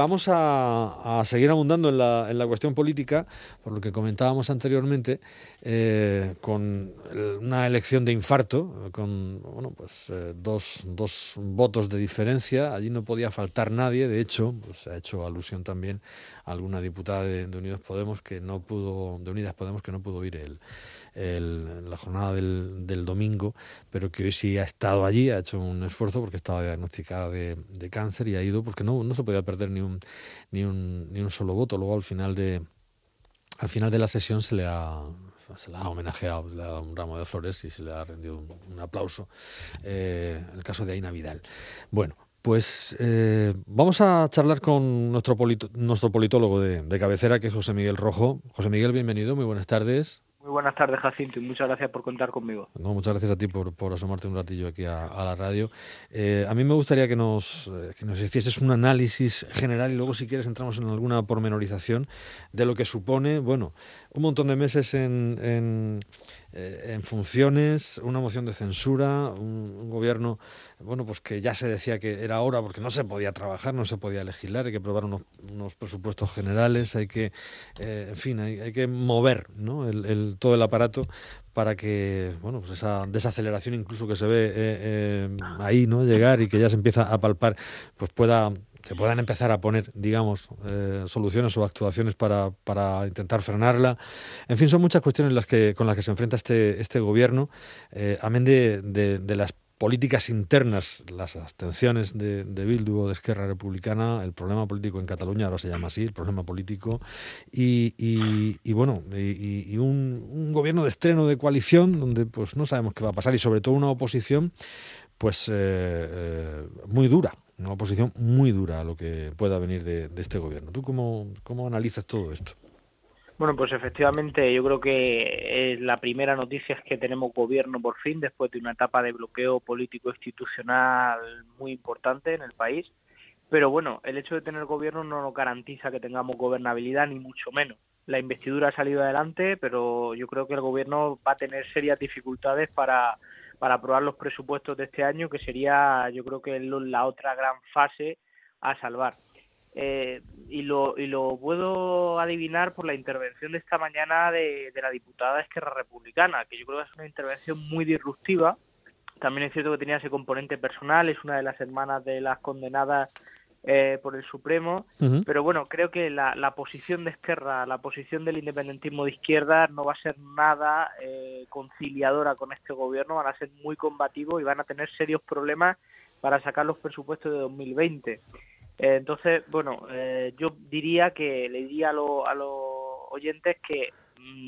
vamos a, seguir abundando en la, en la, cuestión política, por lo que comentábamos anteriormente, eh, con una elección de infarto, con bueno, pues, eh, dos, votos de diferencia. Allí no podía faltar nadie. De hecho, pues, se ha hecho alusión también a alguna diputada de, de Unidos Podemos que no pudo, de Unidas Podemos que no pudo ir el el, la jornada del, domingo, pero que hoy sí ha estado allí, ha hecho un esfuerzo porque estaba diagnosticada de, cáncer y ha ido porque no, no se podía perder ni un, ni un, ni un solo voto. Luego al final de al final de la sesión se le ha se le ha homenajeado, se le ha dado un ramo de flores y se le ha rendido un, aplauso. Eh, el caso de Aina Vidal. Bueno, pues eh, vamos a charlar con nuestro, nuestro politólogo de, de, cabecera, que es José Miguel Rojo. José Miguel, bienvenido, muy buenas tardes. Muy buenas tardes, Jacinto, y muchas gracias por contar conmigo. Muchas gracias a ti por, por asomarte un ratillo aquí a, la radio. Eh, a mí me gustaría que nos, eh, que nos hicieses un análisis general y luego, si quieres, entramos en alguna pormenorización de lo que supone, bueno, un montón de meses en, en, eh, en funciones, una moción de censura, un, gobierno bueno pues que ya se decía que era hora porque no se podía trabajar, no se podía legislar, hay que aprobar unos, unos presupuestos generales, hay que, eh, en fin, hay, hay, que mover ¿no? el, todo el aparato para que bueno pues esa desaceleración incluso que se ve eh, ahí no llegar y que ya se empieza a palpar pues pueda se puedan empezar a poner, digamos, eh, soluciones o actuaciones para, para, intentar frenarla. En fin, son muchas cuestiones las que, con las que se enfrenta este, este gobierno, eh, amén de, las políticas internas, las abstenciones de, de, Bildu o de Esquerra Republicana, el problema político en Cataluña, ahora se llama así, el problema político, y, y, bueno, y, un, gobierno de estreno de coalición donde pues no sabemos qué va a pasar y sobre todo una oposición pues eh muy dura, una oposición muy dura a lo que pueda venir de, este gobierno. ¿Tú cómo, cómo analizas todo esto? Bueno, pues efectivamente yo creo que la primera noticia es que tenemos gobierno por fin después de una etapa de bloqueo político institucional muy importante en el país. Pero bueno, el hecho de tener gobierno no nos garantiza que tengamos gobernabilidad ni mucho menos. La investidura ha salido adelante, pero yo creo que el gobierno va a tener serias dificultades para para aprobar los presupuestos de este año, que sería yo creo que la otra gran fase a salvar. Eh, y, lo, y lo puedo adivinar por la intervención de esta mañana de, de la diputada Esquerra Republicana, que yo creo que es una intervención muy disruptiva. También es cierto que tenía ese componente personal, es una de las hermanas de las condenadas eh, por el Supremo, pero bueno, creo que la, la, posición de Esquerra, la posición del independentismo de izquierda no va a ser nada eh, conciliadora con este gobierno, van a ser muy combativos y van a tener serios problemas para sacar los presupuestos de 2020. Eh, entonces, bueno, eh, yo diría que le diría a, a los oyentes que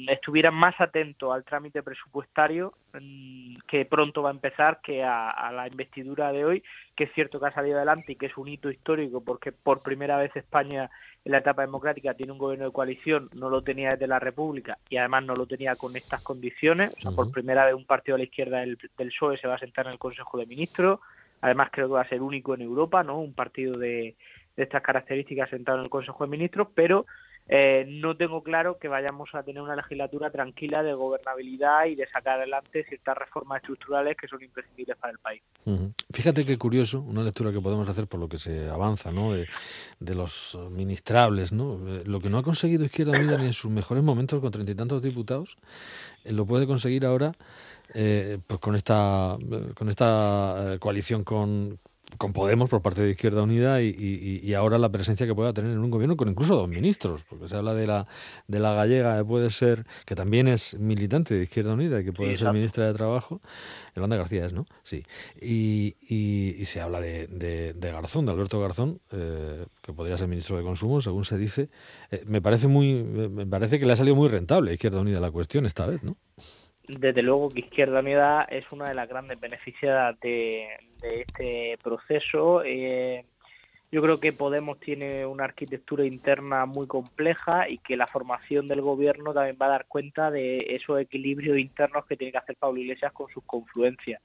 estuvieran más atentos al trámite presupuestario mm, que pronto va a empezar que a, la investidura de hoy, que es cierto que ha salido adelante y que es un hito histórico porque por primera vez España en la etapa democrática tiene un gobierno de coalición, no lo tenía desde la República y además no lo tenía con estas condiciones, o sea, por primera vez un partido a la izquierda del, del PSOE se va a sentar en el Consejo de Ministros, además creo que va a ser único en Europa, ¿no? Un partido de, de estas características sentado en el Consejo de Ministros, pero eh, no tengo claro que vayamos a tener una legislatura tranquila de gobernabilidad y de sacar adelante ciertas reformas estructurales que son imprescindibles para el país. Fíjate qué curioso, una lectura que podemos hacer por lo que se avanza, ¿no? De, los ministrables, ¿no? Eh, lo que no ha conseguido Izquierda Unida ni en sus mejores momentos con treinta y tantos diputados, eh, lo puede conseguir ahora pues con esta, con esta coalición con con Podemos por parte de Izquierda Unida y, y, ahora la presencia que pueda tener en un gobierno con incluso dos ministros, porque se habla de la de la gallega que puede ser, que también es militante de Izquierda Unida y que puede ser ministra de Trabajo, Yolanda García es, ¿no? Sí. Y, y se habla de, de, Garzón, de Alberto Garzón, eh, que podría ser ministro de Consumo, según se dice. Eh, me parece muy, me parece que le ha salido muy rentable a Izquierda Unida la cuestión esta vez, ¿no? Desde luego que Izquierda Unida es una de las grandes beneficiadas de, este proceso. Eh, yo creo que Podemos tiene una arquitectura interna muy compleja y que la formación del gobierno también va a dar cuenta de esos equilibrios internos que tiene que hacer Pablo Iglesias con sus confluencias.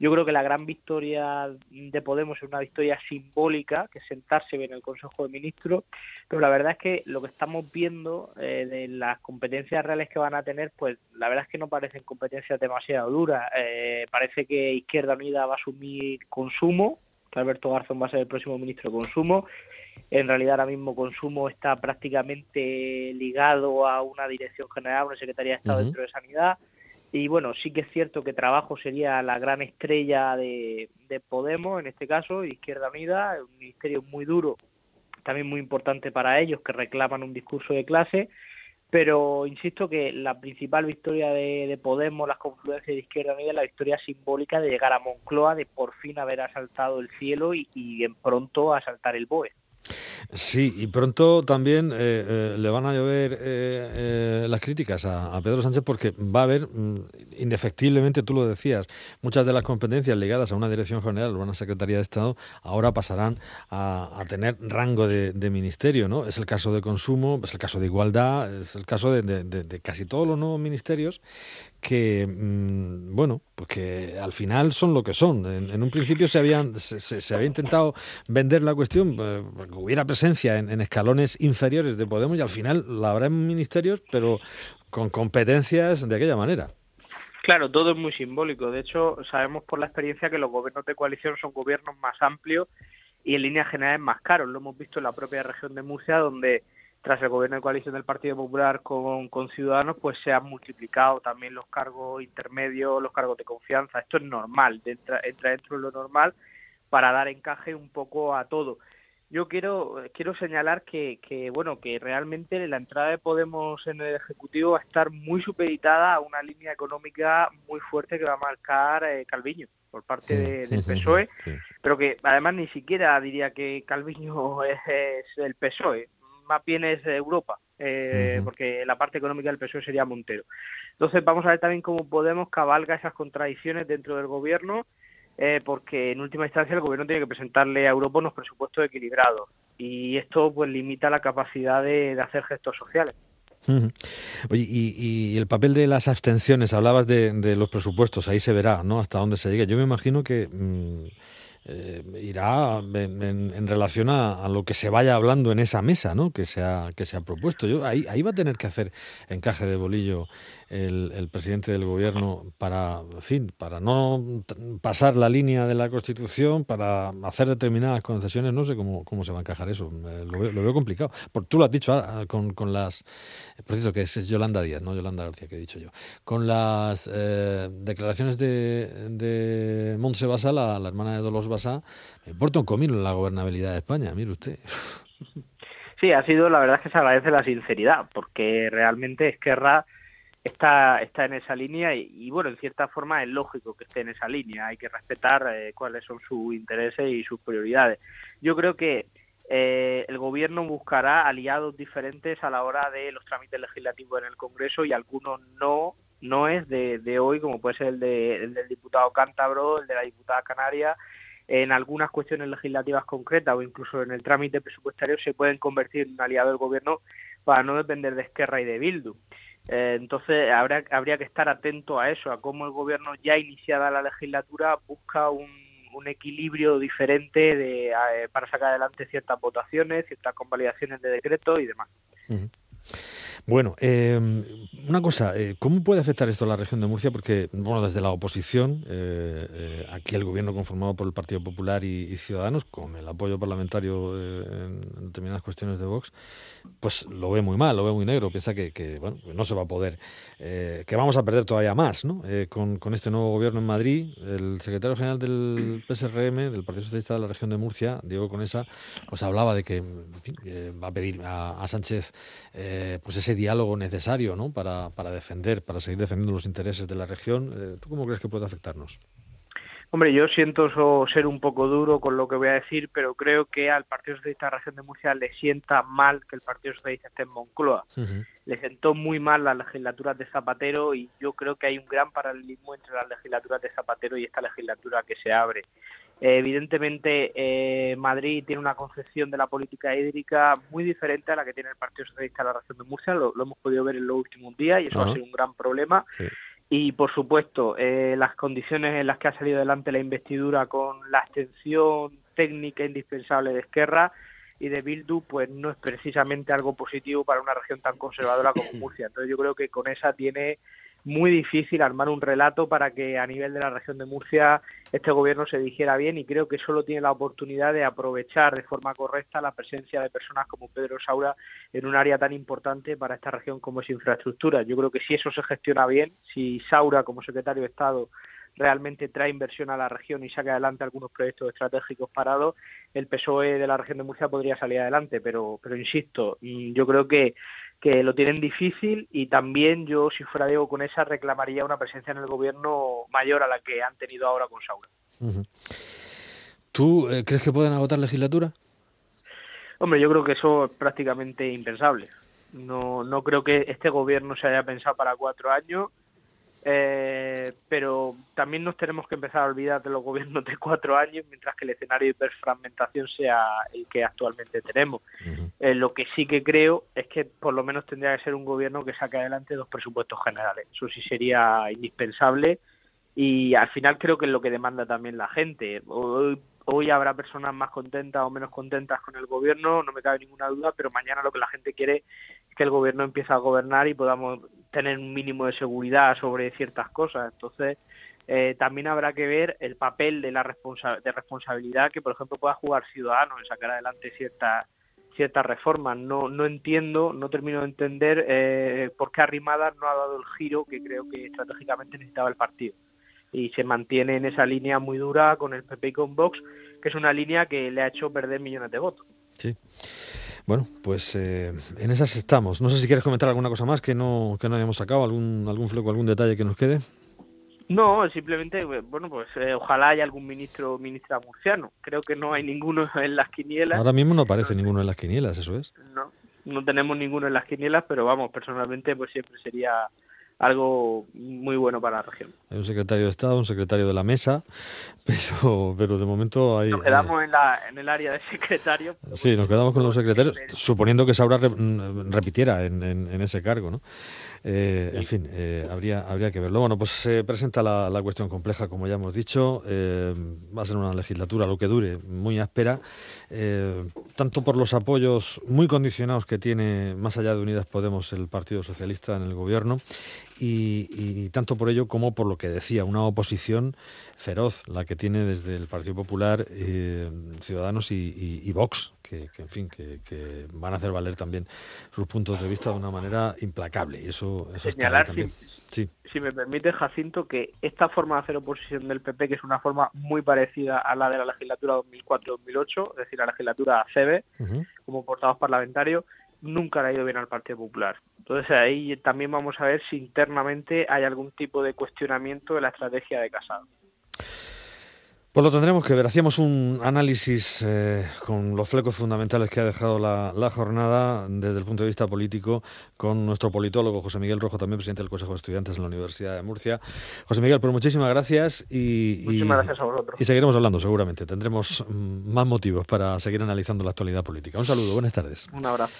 Yo creo que la gran victoria de Podemos es una victoria simbólica, que es sentarse en el Consejo de Ministros, pero la verdad es que lo que estamos viendo eh, de las competencias reales que van a tener, pues la verdad es que no parecen competencias demasiado duras. Eh, parece que Izquierda Unida va a asumir consumo, que Alberto Garzón va a ser el próximo ministro de Consumo, En realidad ahora mismo consumo está prácticamente ligado a una dirección general, una Secretaría de Estado dentro de Sanidad. Y bueno, sí que es cierto que Trabajo sería la gran estrella de, de Podemos, en este caso, Izquierda Unida, un ministerio muy duro, también muy importante para ellos, que reclaman un discurso de clase pero insisto que la principal victoria de, Podemos, las confluencias de Izquierda Unida, es la victoria simbólica de llegar a Moncloa, de por fin haber asaltado el cielo y, y pronto asaltar el BOE. Sí, y pronto también eh, eh, le van a llover eh, las críticas a, Pedro Sánchez porque va a haber, mm, indefectiblemente, tú lo decías, muchas de las competencias ligadas a una dirección general o a una Secretaría de Estado ahora pasarán a, tener rango de, ministerio, ¿no? Es el caso de consumo, es el caso de igualdad, es el caso de casi todos los nuevos ministerios que, mm, bueno, pues que al final son lo que son. En, un principio se, habían, se, había intentado vender la cuestión, eh, hubiera presencia en, escalones inferiores de Podemos y al final la habrá en ministerios, pero con competencias de aquella manera. Claro, todo es muy simbólico. De hecho, sabemos por la experiencia que los gobiernos de coalición son gobiernos más amplios y en líneas generales más caros. Lo hemos visto en la propia región de Murcia, donde tras el gobierno de coalición del Partido Popular con, con Ciudadanos, pues se han multiplicado también los cargos intermedios, los cargos de confianza. Esto es normal, entra, entra dentro de lo normal para dar encaje un poco a todo. Yo quiero quiero señalar que, que bueno que realmente la entrada de Podemos en el ejecutivo va a estar muy supeditada a una línea económica muy fuerte que va a marcar eh, Calviño por parte del PSOE, pero que además ni siquiera diría que Calviño es, es el PSOE más bien es Europa, eh, porque la parte económica del PSOE sería Montero. Entonces vamos a ver también cómo Podemos cabalga esas contradicciones dentro del gobierno, eh, porque en última instancia el gobierno tiene que presentarle a Europa unos presupuestos equilibrados y esto pues limita la capacidad de, hacer gestos sociales. Oye, y, el papel de las abstenciones, hablabas de, los presupuestos, ahí se verá, ¿no? Hasta dónde se llega. Yo me imagino que mm, eh, irá en, relación a, lo que se vaya hablando en esa mesa, ¿no? Que se ha, que se ha propuesto. Yo ahí, ahí va a tener que hacer encaje de bolillo el, presidente del gobierno para, fin, para no pasar la línea de la Constitución, para hacer determinadas concesiones, no sé cómo, cómo se va a encajar eso. Lo veo, complicado. Por, tú lo has dicho ah, con, con las, por cierto, que es, Yolanda Díaz, no Yolanda García, que he dicho yo, con las eh, declaraciones de, de Montse Basá, la, hermana de Dolos Basá, me importa un comino la gobernabilidad de España, mire usted. Sí, ha sido, la verdad es que se agradece la sinceridad, porque realmente Esquerra está, está en esa línea y, bueno, en cierta forma es lógico que esté en esa línea, hay que respetar eh, cuáles son sus intereses y sus prioridades. Yo creo que eh, el gobierno buscará aliados diferentes a la hora de los trámites legislativos en el Congreso y algunos no no es de, de hoy, como puede ser el, de, el del diputado cántabro, el de la diputada canaria, en algunas cuestiones legislativas concretas o incluso en el trámite presupuestario se pueden convertir en un aliado del gobierno para no depender de Esquerra y de Bildu. Eh, entonces habrá, habría que estar atento a eso, a cómo el gobierno ya iniciada la legislatura busca un, un equilibrio diferente de, eh, para sacar adelante ciertas votaciones, ciertas convalidaciones de decreto y demás. Bueno, em, una cosa, eh, ¿cómo puede afectar esto a la región de Murcia? Porque, bueno, desde la oposición, eh, eh, aquí el gobierno conformado por el Partido Popular y, Ciudadanos, con el apoyo parlamentario en determinadas cuestiones de Vox, pues lo ve muy mal, lo ve muy negro, piensa que, bueno, no se va a poder, que vamos a perder todavía más, ¿no? Con, con, este nuevo gobierno en Madrid, el secretario general del PSRM, del Partido Socialista de la región de Murcia, Diego Conesa, pues hablaba de que va a pedir a, a Sánchez pues ese diálogo necesario ¿no? para, para defender, para seguir defendiendo los intereses de la región. Eh, ¿Tú cómo crees que puede afectarnos? Hombre, yo siento ser un poco duro con lo que voy a decir, pero creo que al Partido Socialista de la Región de Murcia le sienta mal que el Partido Socialista esté en Moncloa. Le sentó muy mal las legislaturas de Zapatero y yo creo que hay un gran paralelismo entre las legislaturas de Zapatero y esta legislatura que se abre. Eh, evidentemente, eh, Madrid tiene una concepción de la política hídrica muy diferente a la que tiene el Partido Socialista de la Región de Murcia. Lo, hemos podido ver en los últimos días y eso ha sido un gran problema. Y, por supuesto, eh, las condiciones en las que ha salido adelante la investidura con la extensión técnica indispensable de Esquerra y de Bildu, pues no es precisamente algo positivo para una región tan conservadora como Murcia. Entonces yo creo que con esa tiene muy difícil armar un relato para que a nivel de la región de Murcia este gobierno se dijera bien y creo que solo tiene la oportunidad de aprovechar de forma correcta la presencia de personas como Pedro Saura en un área tan importante para esta región como es infraestructura. Yo creo que si eso se gestiona bien, si Saura como secretario de Estado realmente trae inversión a la región y saca adelante algunos proyectos estratégicos parados, el PSOE de la región de Murcia podría salir adelante, pero, pero insisto, yo creo que que lo tienen difícil y también yo, si fuera Diego con esa, reclamaría una presencia en el gobierno mayor a la que han tenido ahora con Saura. ¿Tú eh, crees que pueden agotar legislatura? Hombre, yo creo que eso es prácticamente impensable. No, no creo que este gobierno se haya pensado para cuatro años eh, pero también nos tenemos que empezar a olvidar de los gobiernos de cuatro años, mientras que el escenario de hiperfragmentación sea el que actualmente tenemos. Eh, lo que sí que creo es que por lo menos tendría que ser un gobierno que saque adelante dos presupuestos generales. Eso sí sería indispensable y al final creo que es lo que demanda también la gente. Hoy, hoy habrá personas más contentas o menos contentas con el gobierno, no me cabe ninguna duda, pero mañana lo que la gente quiere que el gobierno empiece a gobernar y podamos tener un mínimo de seguridad sobre ciertas cosas. Entonces, eh, también habrá que ver el papel de la de responsabilidad que, por ejemplo, pueda jugar Ciudadanos en sacar adelante ciertas ciertas reformas. No, no entiendo, no termino de entender eh, por qué Arrimadas no ha dado el giro que creo que estratégicamente necesitaba el partido. Y se mantiene en esa línea muy dura con el PP y con Vox, que es una línea que le ha hecho perder millones de votos. Sí. Bueno, pues eh, en esas estamos. No sé si quieres comentar alguna cosa más que no, que no hayamos sacado, algún, algún fleco, algún detalle que nos quede. No, simplemente, bueno, pues eh, ojalá haya algún ministro ministra murciano. Creo que no hay ninguno en las quinielas. Ahora mismo no aparece ninguno en las quinielas, eso es. No, no tenemos ninguno en las quinielas, pero vamos, personalmente, pues siempre sería algo muy bueno para la región. Hay un secretario de Estado, un secretario de la mesa, pero, pero de momento hay... Nos quedamos en, la, en el área de secretario. Sí, nos quedamos con los secretarios, suponiendo que Saura mm, repitiera en, en, ese cargo, ¿no? Eh, en fin, eh, habría, habría que verlo. Bueno, pues se presenta la, la cuestión compleja, como ya hemos dicho. Eh, va a ser una legislatura, lo que dure, muy áspera, tanto por los apoyos muy condicionados que tiene, más allá de Unidas Podemos, el Partido Socialista en el gobierno, y, tanto por ello como por lo que decía, una oposición feroz, la que tiene desde el Partido Popular, eh, Ciudadanos y, Vox, que, en fin, que, van a hacer valer también sus puntos de vista de una manera implacable. Y eso, eso Señalar, también. Si, si me permite, Jacinto, que esta forma de hacer oposición del PP, que es una forma muy parecida a la de la legislatura 2004-2008, es decir, la legislatura CB, como portavoz parlamentario, nunca le ha ido bien al Partido Popular. Entonces ahí también vamos a ver si internamente hay algún tipo de cuestionamiento de la estrategia de Casado. Pues lo tendremos que ver. Hacíamos un análisis eh, con los flecos fundamentales que ha dejado la, jornada desde el punto de vista político con nuestro politólogo José Miguel Rojo, también presidente del Consejo de Estudiantes en la Universidad de Murcia. José Miguel, pues muchísimas gracias y, muchísimas gracias a vosotros. y seguiremos hablando seguramente. Tendremos mm, más motivos para seguir analizando la actualidad política. Un saludo, buenas tardes. Un abrazo.